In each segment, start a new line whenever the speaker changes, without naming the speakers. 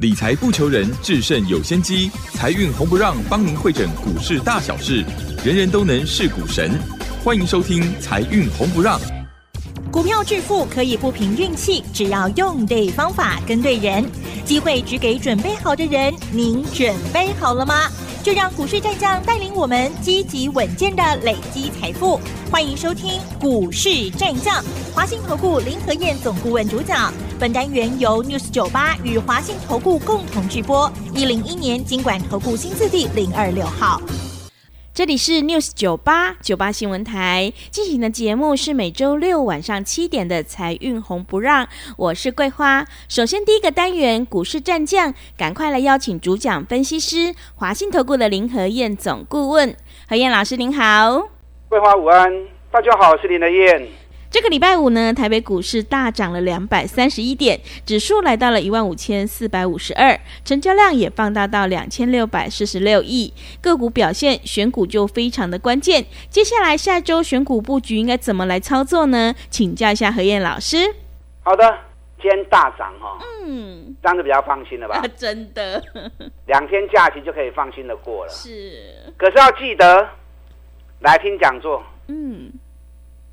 理财不求人，制胜有先机。财运红不让，帮您会诊股市大小事，人人都能是股神。欢迎收听《财运红不让》。
股票致富可以不凭运气，只要用对方法，跟对人，机会只给准备好的人。您准备好了吗？就让股市战将带领我们积极稳健的累积财富。欢迎收听股市战将，华信投顾林和燕总顾问主讲。本单元由 News 九八与华信投顾共同直播。一零一年经管投顾新字第零二六号。
这里是 News 九八九八新闻台进行的节目是每周六晚上七点的财运红不让，我是桂花。首先第一个单元股市战将，赶快来邀请主讲分析师华信投顾的林和燕总顾问何燕老师您好，
桂花午安，大家好，我是林德燕。
这个礼拜五呢，台北股市大涨了两百三十一点，指数来到了一万五千四百五十二，成交量也放大到两千六百四十六亿。个股表现，选股就非常的关键。接下来下周选股布局应该怎么来操作呢？请教一下何燕老师。
好的，今天大涨哈，嗯，这样子比较放心了吧？
真的，
两天假期就可以放心的过了。
是，
可是要记得来听讲座，嗯。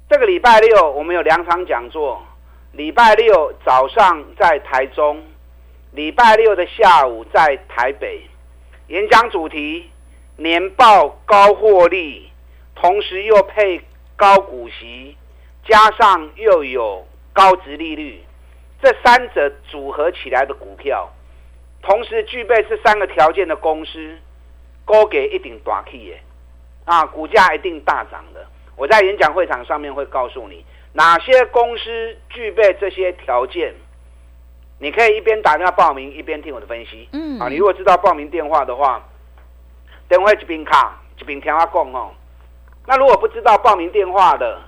这个礼拜六我们有两场讲座，礼拜六早上在台中，礼拜六的下午在台北。演讲主题：年报高获利，同时又配高股息，加上又有高值利率，这三者组合起来的股票，同时具备这三个条件的公司，高给一定短期耶，啊，股价一定大涨的。我在演讲会场上面会告诉你哪些公司具备这些条件，你可以一边打电话报名一边听我的分析。嗯，啊，你如果知道报名电话的话，等会一边卡一边听我讲哦。那如果不知道报名电话的，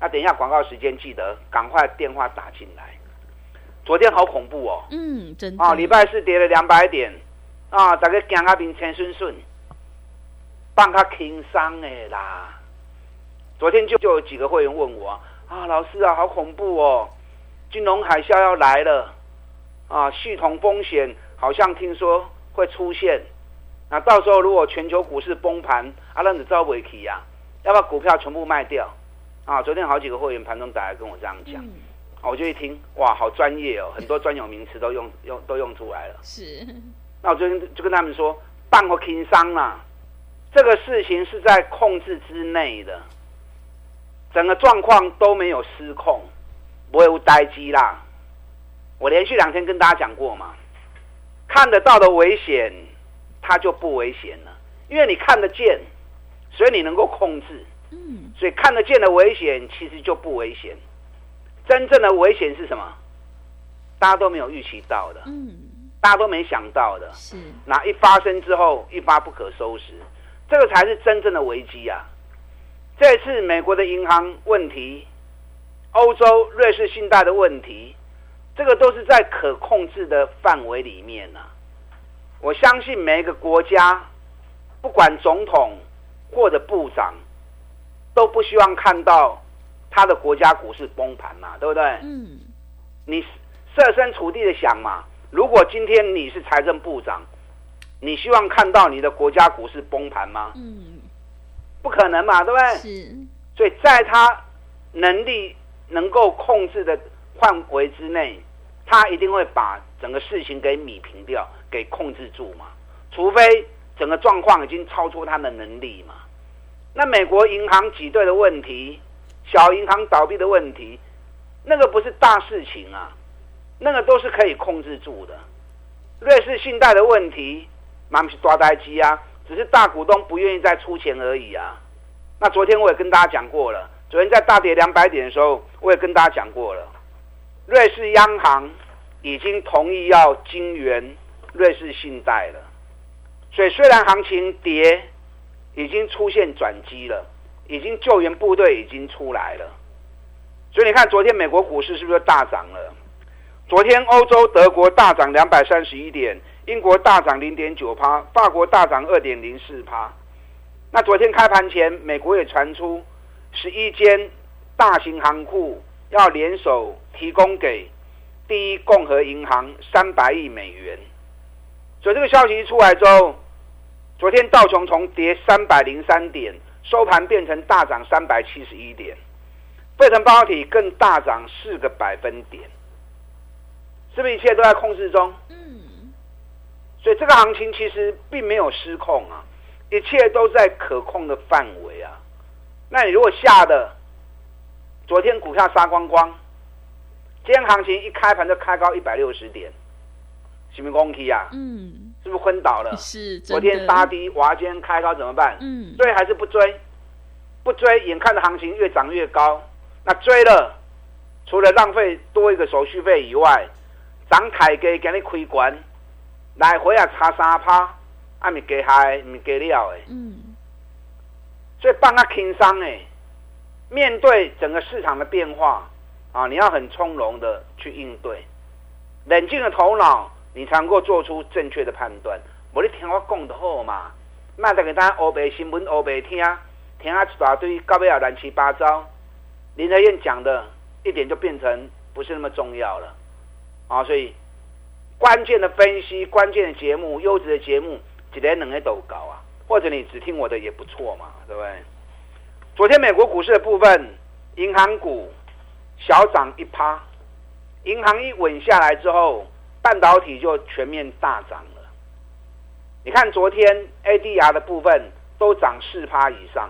那等一下广告时间记得赶快电话打进来。昨天好恐怖哦。
嗯，真的。
啊，礼拜四跌了两百点，啊，大家惊啊平钱顺顺，放他轻松的啦。昨天就就有几个会员问我啊，老师啊，好恐怖哦，金融海啸要来了啊，系统风险好像听说会出现，那到时候如果全球股市崩盘，啊，那你招不起呀？要把股票全部卖掉啊？昨天好几个会员盘中打来跟我这样讲，我就一听哇，好专业哦，很多专有名词都用用都用出来了。
是，
那我昨天就跟他们说，半个轻伤啦，这个事情是在控制之内的。整个状况都没有失控，不会有呆机啦。我连续两天跟大家讲过嘛，看得到的危险，它就不危险了，因为你看得见，所以你能够控制。嗯，所以看得见的危险其实就不危险。真正的危险是什么？大家都没有预期到的，嗯，大家都没想到的，
是
那一发生之后一发不可收拾，这个才是真正的危机啊。这次美国的银行问题，欧洲瑞士信贷的问题，这个都是在可控制的范围里面呢。我相信每一个国家，不管总统或者部长，都不希望看到他的国家股市崩盘嘛，对不对？嗯。你设身处地的想嘛，如果今天你是财政部长，你希望看到你的国家股市崩盘吗？嗯。不可能嘛，对不对？
是，
所以在他能力能够控制的范围之内，他一定会把整个事情给米平掉，给控制住嘛。除非整个状况已经超出他的能力嘛。那美国银行挤兑的问题，小银行倒闭的问题，那个不是大事情啊，那个都是可以控制住的。瑞士信贷的问题，那不是抓呆机啊。只是大股东不愿意再出钱而已啊。那昨天我也跟大家讲过了，昨天在大跌两百点的时候，我也跟大家讲过了，瑞士央行已经同意要金援瑞士信贷了。所以虽然行情跌，已经出现转机了，已经救援部队已经出来了。所以你看，昨天美国股市是不是大涨了？昨天欧洲德国大涨两百三十一点。英国大涨零点九趴，法国大涨二点零四趴。那昨天开盘前，美国也传出十一间大型行库要联手提供给第一共和银行三百亿美元。所以这个消息一出来之后，昨天道琼从跌三百零三点收盘变成大涨三百七十一点，费城半导体更大涨四个百分点，是不是一切都在控制中？
嗯，
所以这个行情其实并没有失控啊，一切都在可控的范围啊。那你如果下的昨天股票杀光光，今天行情一开盘就开高一百六十点，是不是公 K 啊？
嗯，
是不是昏倒了？
是，
昨天杀低，哇，今天开高怎么办？
嗯，
追还是不追？不追，眼看着行情越涨越高，那追了，除了浪费多一个手续费以外，涨台给给你亏关，来回啊差三趴，啊咪加嗨，咪加料诶。
嗯，
所以放啊轻松诶，面对整个市场的变化啊，你要很从容的去应对，冷静的头脑，你才能够做出正确的判断。我你听我讲的好嘛，卖得给大家欧白新闻欧白听，听啊一大堆到尾啊乱七八糟。林德燕讲的一点就变成不是那么重要了啊，所以关键的分析、关键的节目、优质的节目，一个两个都搞啊。或者你只听我的也不错嘛，对不对？昨天美国股市的部分，银行股小涨一趴，银行一稳下来之后，半导体就全面大涨了。你看昨天 ADR 的部分都涨四趴以上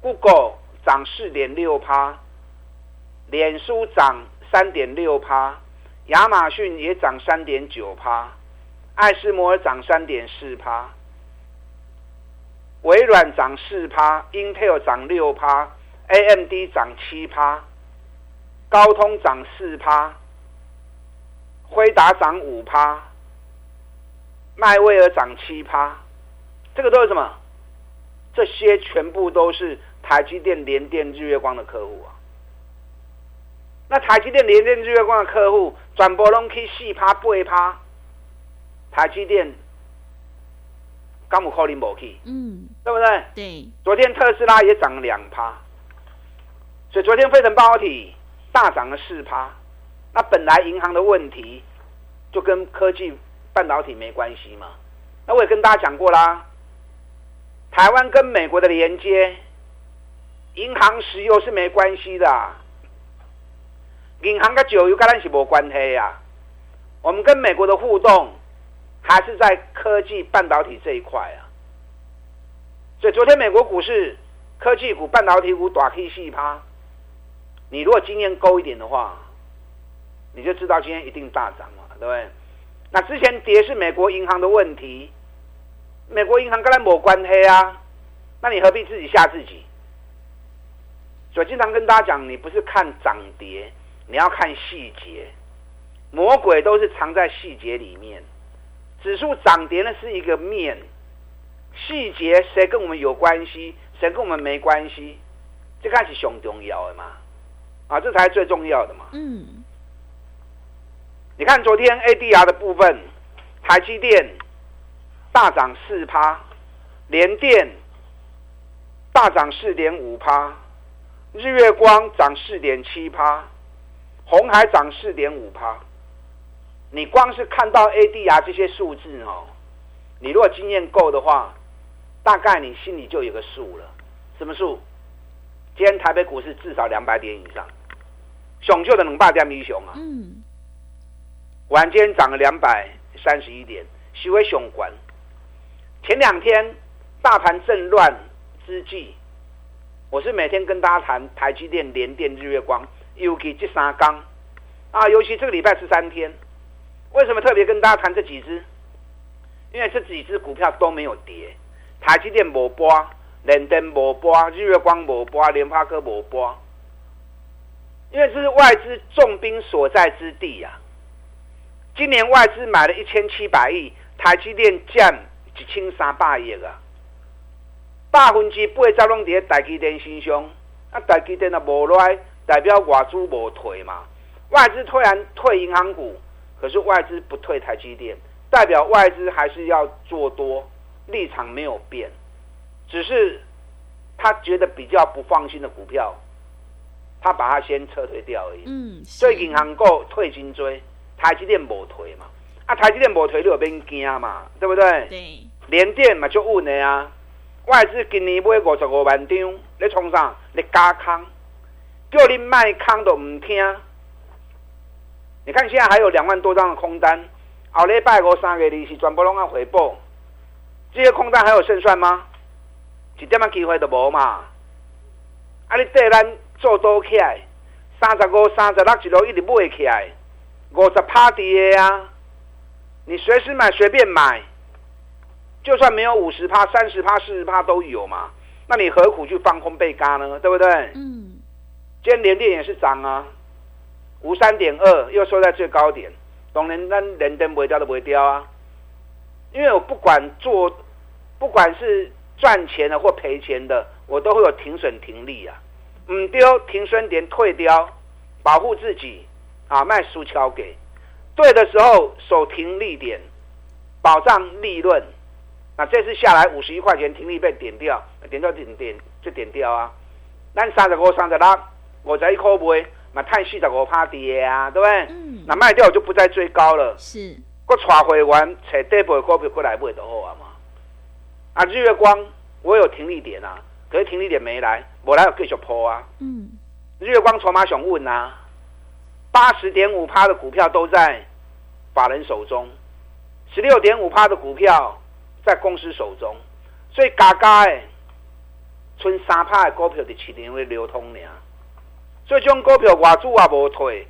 ，Google 涨四点六趴，脸书涨三点六趴，亚马逊也涨三点九趴，爱斯摩尔涨三点四趴。微软涨四趴，Intel 涨六趴，AMD 涨七趴，高通涨四趴，辉达涨五趴，迈威尔涨七趴，这个都是什么？这些全部都是台积电、联电、日月光的客户啊。那台积电、联电、日月光的客户，转播拢去四趴、八趴，台积电。刚姆科林某 K，
嗯，
对不对？
对，
昨天特斯拉也涨了两趴，所以昨天飞腾半导体大涨了四趴。那本来银行的问题就跟科技半导体没关系嘛。那我也跟大家讲过啦，台湾跟美国的连接，银行石油是没关系的，银行跟石油跟咱是没关系呀。我们跟美国的互动。还是在科技半导体这一块啊，所以昨天美国股市科技股、半导体股短 K 细趴，你如果经验够一点的话，你就知道今天一定大涨嘛，对不对？那之前跌是美国银行的问题，美国银行跟它没关系啊，那你何必自己吓自己？所以经常跟大家讲，你不是看涨跌，你要看细节，魔鬼都是藏在细节里面。指数涨跌呢是一个面，细节谁跟我们有关系，谁跟我们没关系，这开始熊重要的嘛，啊，这才是最重要的嘛。
嗯，
你看昨天 ADR 的部分，台积电大涨四趴，联电大涨四点五趴，日月光涨四点七趴，红海涨四点五趴。你光是看到 ADR 这些数字哦，你如果经验够的话，大概你心里就有个数了。什么数？今天台北股市至少两百点以上，熊就的能霸掉米熊啊！
嗯，
晚间涨了两百三十一点，徐为熊管。前两天大盘正乱之际，我是每天跟大家谈台积电、联电、日月光，尤其这三缸啊，尤其这个礼拜是三天。为什么特别跟大家谈这几只？因为这几只股票都没有跌，台积电没波，联电没波，日月光没波，联发科没波。因为这是外资重兵所在之地呀。今年外资买了一千七百亿，台积电降一千三百亿啊，百分之八十拢伫台积电身上，啊，台积电啊无来，代表外资无退嘛，外资突然退银行股。可是外资不退台积电，代表外资还是要做多，立场没有变，只是他觉得比较不放心的股票，他把它先撤退掉而已。
嗯，
所以银行股退金追，台积电无退嘛。啊，台积电无退你就免惊嘛，对不对？
对，
联电嘛就稳的啊。外资今年买五十五万张，你冲啥？你加空，叫你卖空都唔听。你看现在还有两万多张的空单，后礼拜五三个利息全部拢要回报，这些空单还有胜算吗？一点仔机会都无嘛。啊，你对咱做多起来，三十五、三十六一路一直买起来，五十趴跌啊！你随时买，随便买，就算没有五十趴、三十趴、四十趴都有嘛。那你何苦去放空被嘎呢？对不对？
嗯，
今天连电也是涨啊，五三点二又收在最高点，当然咱连电不会掉都不会掉啊。因为我不管做，不管是赚钱的或赔钱的，我都会有停损停利啊。唔丢停损点退掉，保护自己啊，卖输桥给对的时候守停利点，保障利润。那这次下来五十一块钱停利被点掉，点掉点点就点掉啊。那三十五、三十六，五十一块卖，嘛探四十五趴跌啊，对不对？
嗯，
那卖掉就不再追高了。
是，
我带会员找底部的股票过来买就好啊嘛。啊，日月光我有停利点啊，可是停利点没来，我来有继续破啊。
嗯，
日月光筹码想问啊，八十点五趴的股票都在法人手中，十六点五趴的股票在公司手中，所以嘎嘎的，剩三趴的股票伫市场会流通尔。所以股票外资也无退，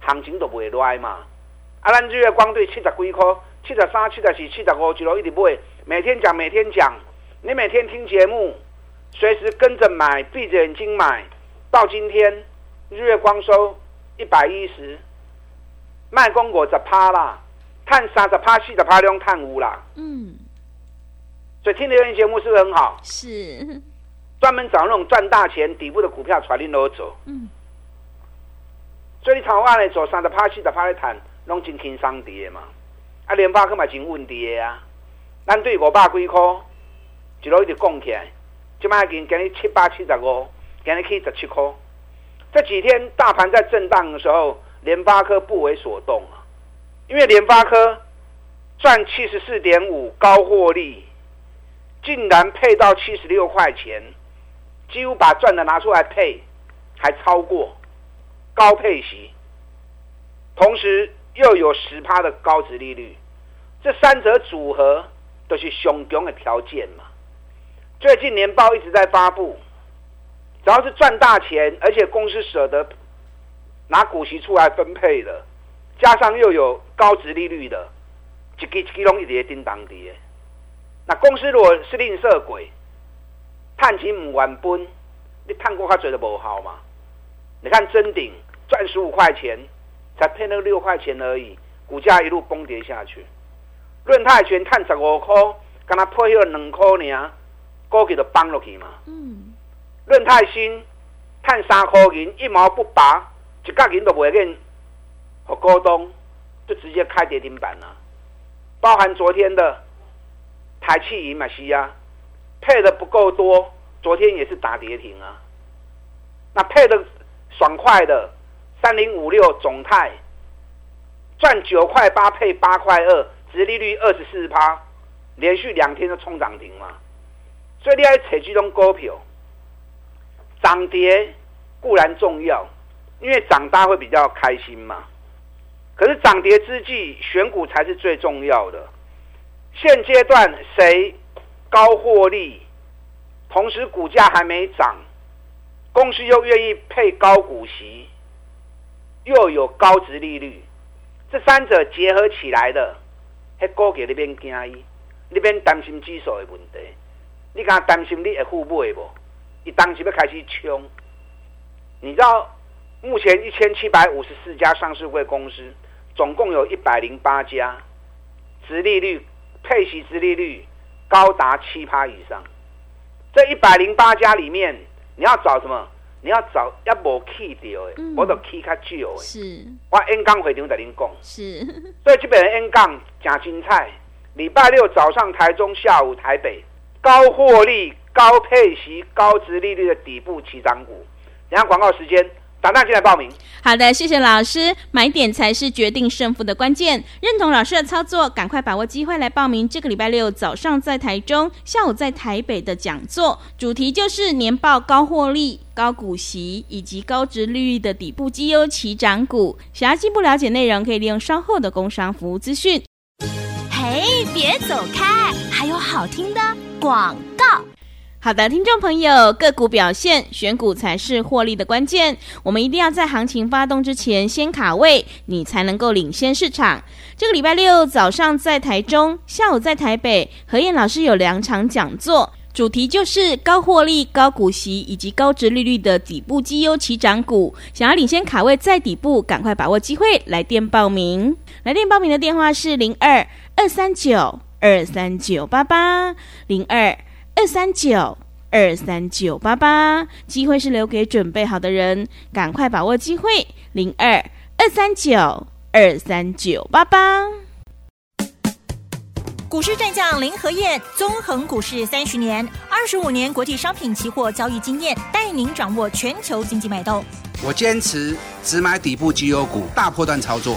行情都不会来嘛。啊，咱日月光对七十几块、七十三、七十四、七十五一路一直买，每天讲，每天讲，你每天听节目，随时跟着买，闭着眼睛买。到今天，日月光收一百一十，卖公五十趴啦，探三十趴、四十趴量探五啦。
嗯，
所以听留言节目是不是很好？
是，
专门找那种赚大钱底部的股票，传你都走。
嗯，
所以你台湾来做三十趴、四十趴来谈，拢真轻松跌嘛。啊，联发科嘛真稳跌啊。咱对五百几块，一路一直降起来，即摆已经今日七百七十五，今日去十七块。这几天大盘在震荡的时候，联发科不为所动啊，因为联发科赚七十四点五高获利，竟然配到七十六块钱，几乎把赚的拿出来配，还超过高配息，同时又有十趴的高值利率，这三者组合都是雄强的条件嘛。最近年报一直在发布。只要是赚大钱，而且公司舍得拿股息出来分配的，加上又有高值利率的，一支一支拢一直叮当跌。那公司如果是吝啬鬼，探钱唔还本，你探过他嘴都无效嘛？你看真顶赚十五块钱，才配那六块钱而已，股价一路崩跌下去。润泰全探十五块，跟他配了两块呢，股价就崩落去嘛。
嗯。
润泰新探三块银，一毛不拔，一角银都不会给，和股东就直接开跌停板了。包含昨天的台气银嘛西亚配的不够多，昨天也是打跌停啊。那配的爽快的三零五六总泰赚九块八配八块二，殖利率二十四趴，连续两天都冲涨停嘛。所以你要采这种股票。涨跌固然重要，因为涨大会比较开心嘛。可是涨跌之际，选股才是最重要的。现阶段谁高获利，同时股价还没涨，公司又愿意配高股息，又有高值利率，这三者结合起来的，迄股价那边惊伊，那边担心指数的问题，你敢担心你会付买不？你当即要开始冲，你知道目前一千七百五十四家上市会公司，总共有一百零八家，殖利率、配息殖利率高达七趴以上。这一百零八家里面，你要找什么？你要找一无去掉的，我都去较少的。
是，
我 N 杠会长在您讲，
是，
所以基本上 N 杠加精彩。礼拜六早上台中，下午台北，高获利。高配息、高值利率的底部起涨股，等下广告时间打电进来报名。
好的，谢谢老师。买点才是决定胜负的关键。认同老师的操作，赶快把握机会来报名。这个礼拜六早上在台中，下午在台北的讲座，主题就是年报高获利、高股息以及高值利率的底部绩优起涨股。想要进一步了解内容，可以利用稍后的工商服务资讯。
嘿，别走开，还有好听的广告。
好的，听众朋友，个股表现，选股才是获利的关键。我们一定要在行情发动之前先卡位，你才能够领先市场。这个礼拜六早上在台中，下午在台北，何燕老师有两场讲座，主题就是高获利、高股息以及高值利率的底部绩优起涨股。想要领先卡位在底部，赶快把握机会，来电报名。来电报名的电话是零二二三九二三九八八零二。二三九二三九八八，机会是留给准备好的人，赶快把握机会。零二二三九二三九八八，
股市战将林和燕，纵横股市三十年，二十五年国际商品期货交易经验，带您掌握全球经济脉动。
我坚持只买底部绩优股，大波段操作。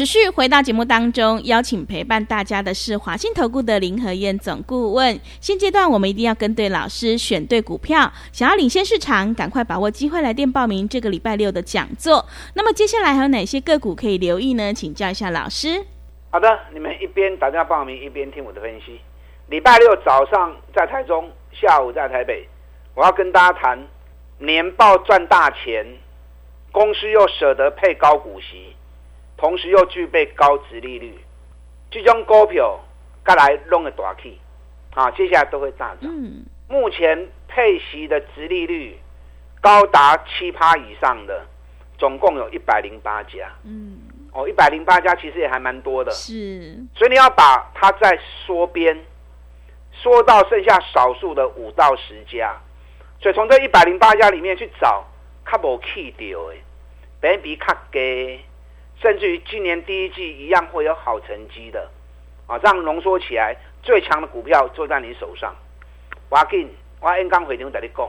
持续回到节目当中，邀请陪伴大家的是华信投顾的林和燕总顾问。现阶段我们一定要跟对老师，选对股票。想要领先市场，赶快把握机会来电报名这个礼拜六的讲座。那么接下来还有哪些个股可以留意呢？请教一下老师。
好的，你们一边打电话报名，一边听我的分析。礼拜六早上在台中，下午在台北，我要跟大家谈年报赚大钱，公司又舍得配高股息。同时又具备高值利率，这种股票，该来弄个大气，啊，接下来都会大涨。目前配息的值利率高达七趴以上的，总共有一百零八家。嗯，哦，一百零八家其实也还蛮多的。
是，
所以你要把它再缩边，缩到剩下少数的五到十家。所以从这一百零八家里面去找，较无气掉的，比比较低。甚至于今年第一季一样会有好成绩的，啊，这样浓缩起来，最强的股票就在你手上。我跟我 N 刚回头在你讲，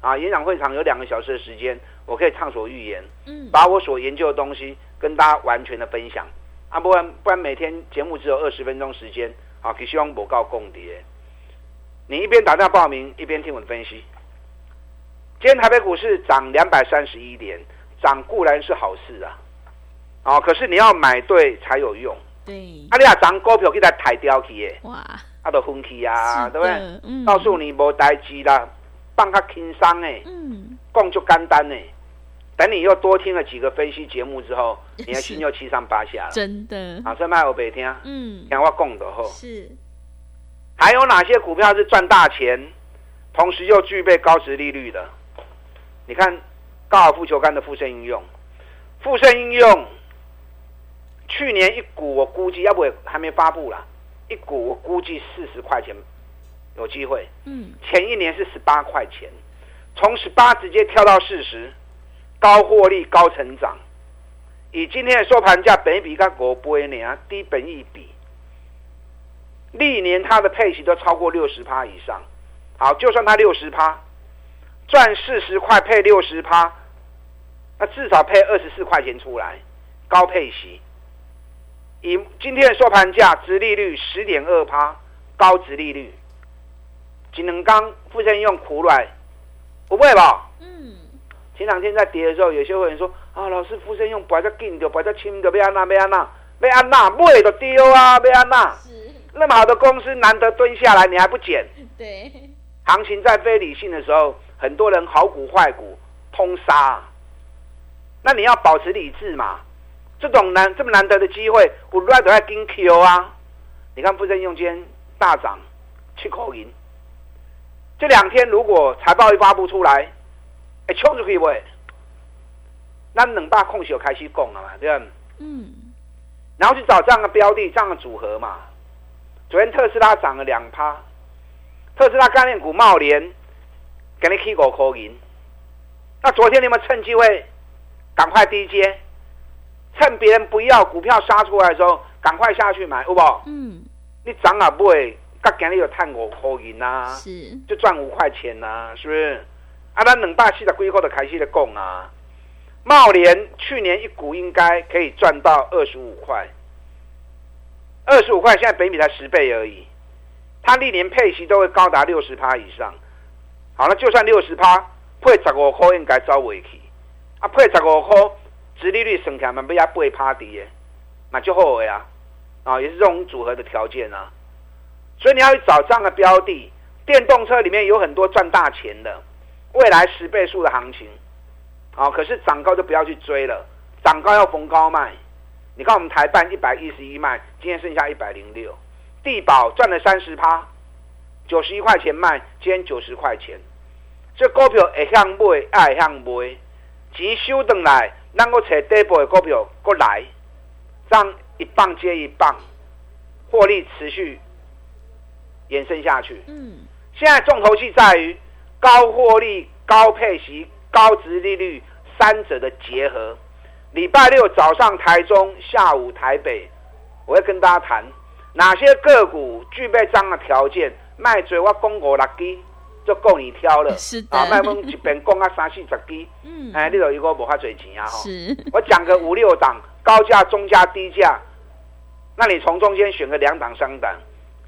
啊，演讲会场有两个小时的时间，我可以畅所欲言，嗯，把我所研究的东西跟大家完全的分享。啊，不然不然每天节目只有二十分钟时间，啊，希望我告共谍。你一边打电话报名，一边听我的分析。今天台北股市涨两百三十一点，涨固然是好事啊。哦，可是你要买对才有用。
对，
啊，你啊涨股票给它抬掉去耶，哇，啊都分期啊，对不对？嗯，告诉你无代志啦，放较轻松诶，嗯，讲就简单诶。等你又多听了几个分析节目之后，你的心又七上八下了。
真的。
啊，所以卖我白听，嗯，听我讲的后。
是。
还有哪些股票是赚大钱，同时又具备高值利率的？你看高尔夫球杆的附盛应用，附盛应用。去年一股我估计，要不还没发布啦，一股我估计四十块钱有机会。嗯，前一年是十八块钱，从十八直接跳到四十，高获利高成长。以今天的收盘价，本比跟国波年啊低本一比，历年它的配息都超过六十趴以上。好，就算它六十趴，赚四十块配六十趴，那至少配二十四块钱出来，高配息。以今天的收盘价，值利率十点二趴，高值利率。金能刚富盛用苦软，不会吧？嗯。前两天在跌的时候，有些会员说：“啊，老师，富盛用摆在紧的，摆在轻的，被安娜，被安娜，被安娜，买都丢啊，被安娜。那么好的公司，难得蹲下来，你还不捡？
对。
行情在非理性的时候，很多人好股坏股通杀。那你要保持理智嘛？这种难这么难得的机会，我乱都要跟 Q 啊！你看富盛用间大涨，七口银。这两天如果财报一发布出来，哎，冲出去不？那冷大空手开始供了嘛，对吧？嗯。然后去找这样的标的，这样的组合嘛。昨天特斯拉涨了两趴，特斯拉概念股茂联给你 K 五口银，那昨天你们趁机会赶快低接，趁别人不要股票杀出来的时候，赶快下去买，好不好？
嗯，
你涨啊不会，甲今日有探五块银呐，
是，
就赚五块钱呐、是不是？啊，咱两百四十几块的开始的供啊。茂联去年一股应该可以赚到二十五块，二十五块现在北米才十倍而已，它历年配息都会高达六十趴以上。好了，就算六十趴，配十五块应该走尾去，啊，配十五块，殖利率省起来嘛，不要八趴底耶，那就好的呀，啊，也是这种组合的条件啊。所以你要去找这样的标的，电动车里面有很多赚大钱的，未来十倍数的行情，好、可是涨高就不要去追了，涨高要逢高卖。你看我们台办一百一十一卖，今天剩下一百零六，地保赚了三十趴，九十一块钱卖，今天九十块钱。这股票会向买，爱向卖，钱收回来，咱个找底部的股票过来，这样一棒接一棒，获利持续延伸下去。
嗯，
现在重头戏在于高获利、高配息、高值利率三者的结合。礼拜六早上台中，下午台北，我会跟大家谈哪些个股具备这样的条件，卖嘴我公五六支就够你挑了。
是的
啊，卖问一边讲啊三四十支，
嗯，
哎，你就一个无法赚钱啊吼。
是，
我讲个五六档，高价、中价、低价，那你从中间选个两档、三档，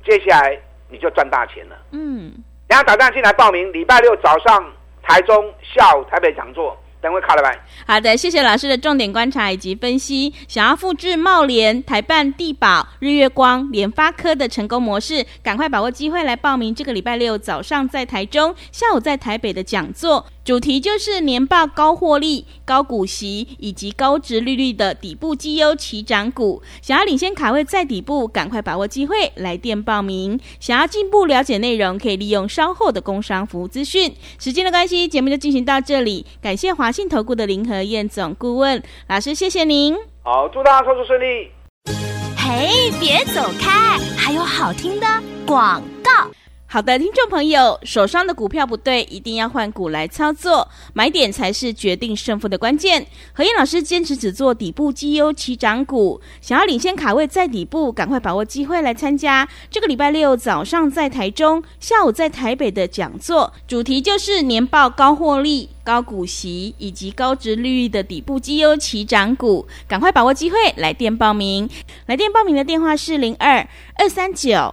接下来你就赚大钱了。
嗯，
然后打电话进来报名，礼拜六早上台中，下午台北讲座，等会考了吧？
好的，谢谢老师的重点观察以及分析。想要复制茂联、台办、地保、日月光、联发科的成功模式，赶快把握机会来报名这个礼拜六早上在台中，下午在台北的讲座。主题就是年报高获利、高股息以及高值利率的底部绩优起涨股。想要领先卡位在底部，赶快把握机会来电报名。想要进一步了解内容，可以利用稍后的工商服务资讯。时间的关系，节目就进行到这里。感谢华信投顾的林和燕总顾问老师，谢谢您。
好，祝大家操作顺利。
嘿，别走开，还有好听的广告。
好的，听众朋友，手上的股票不对，一定要换股来操作，买点才是决定胜负的关键。何燕老师坚持只做底部绩优起涨股，想要领先卡位在底部，赶快把握机会来参加这个礼拜六早上在台中，下午在台北的讲座，主题就是年报高获利。高股息以及高值利率的底部绩优起涨股，赶快把握机会来电报名。来电报名的电话是零二二三九。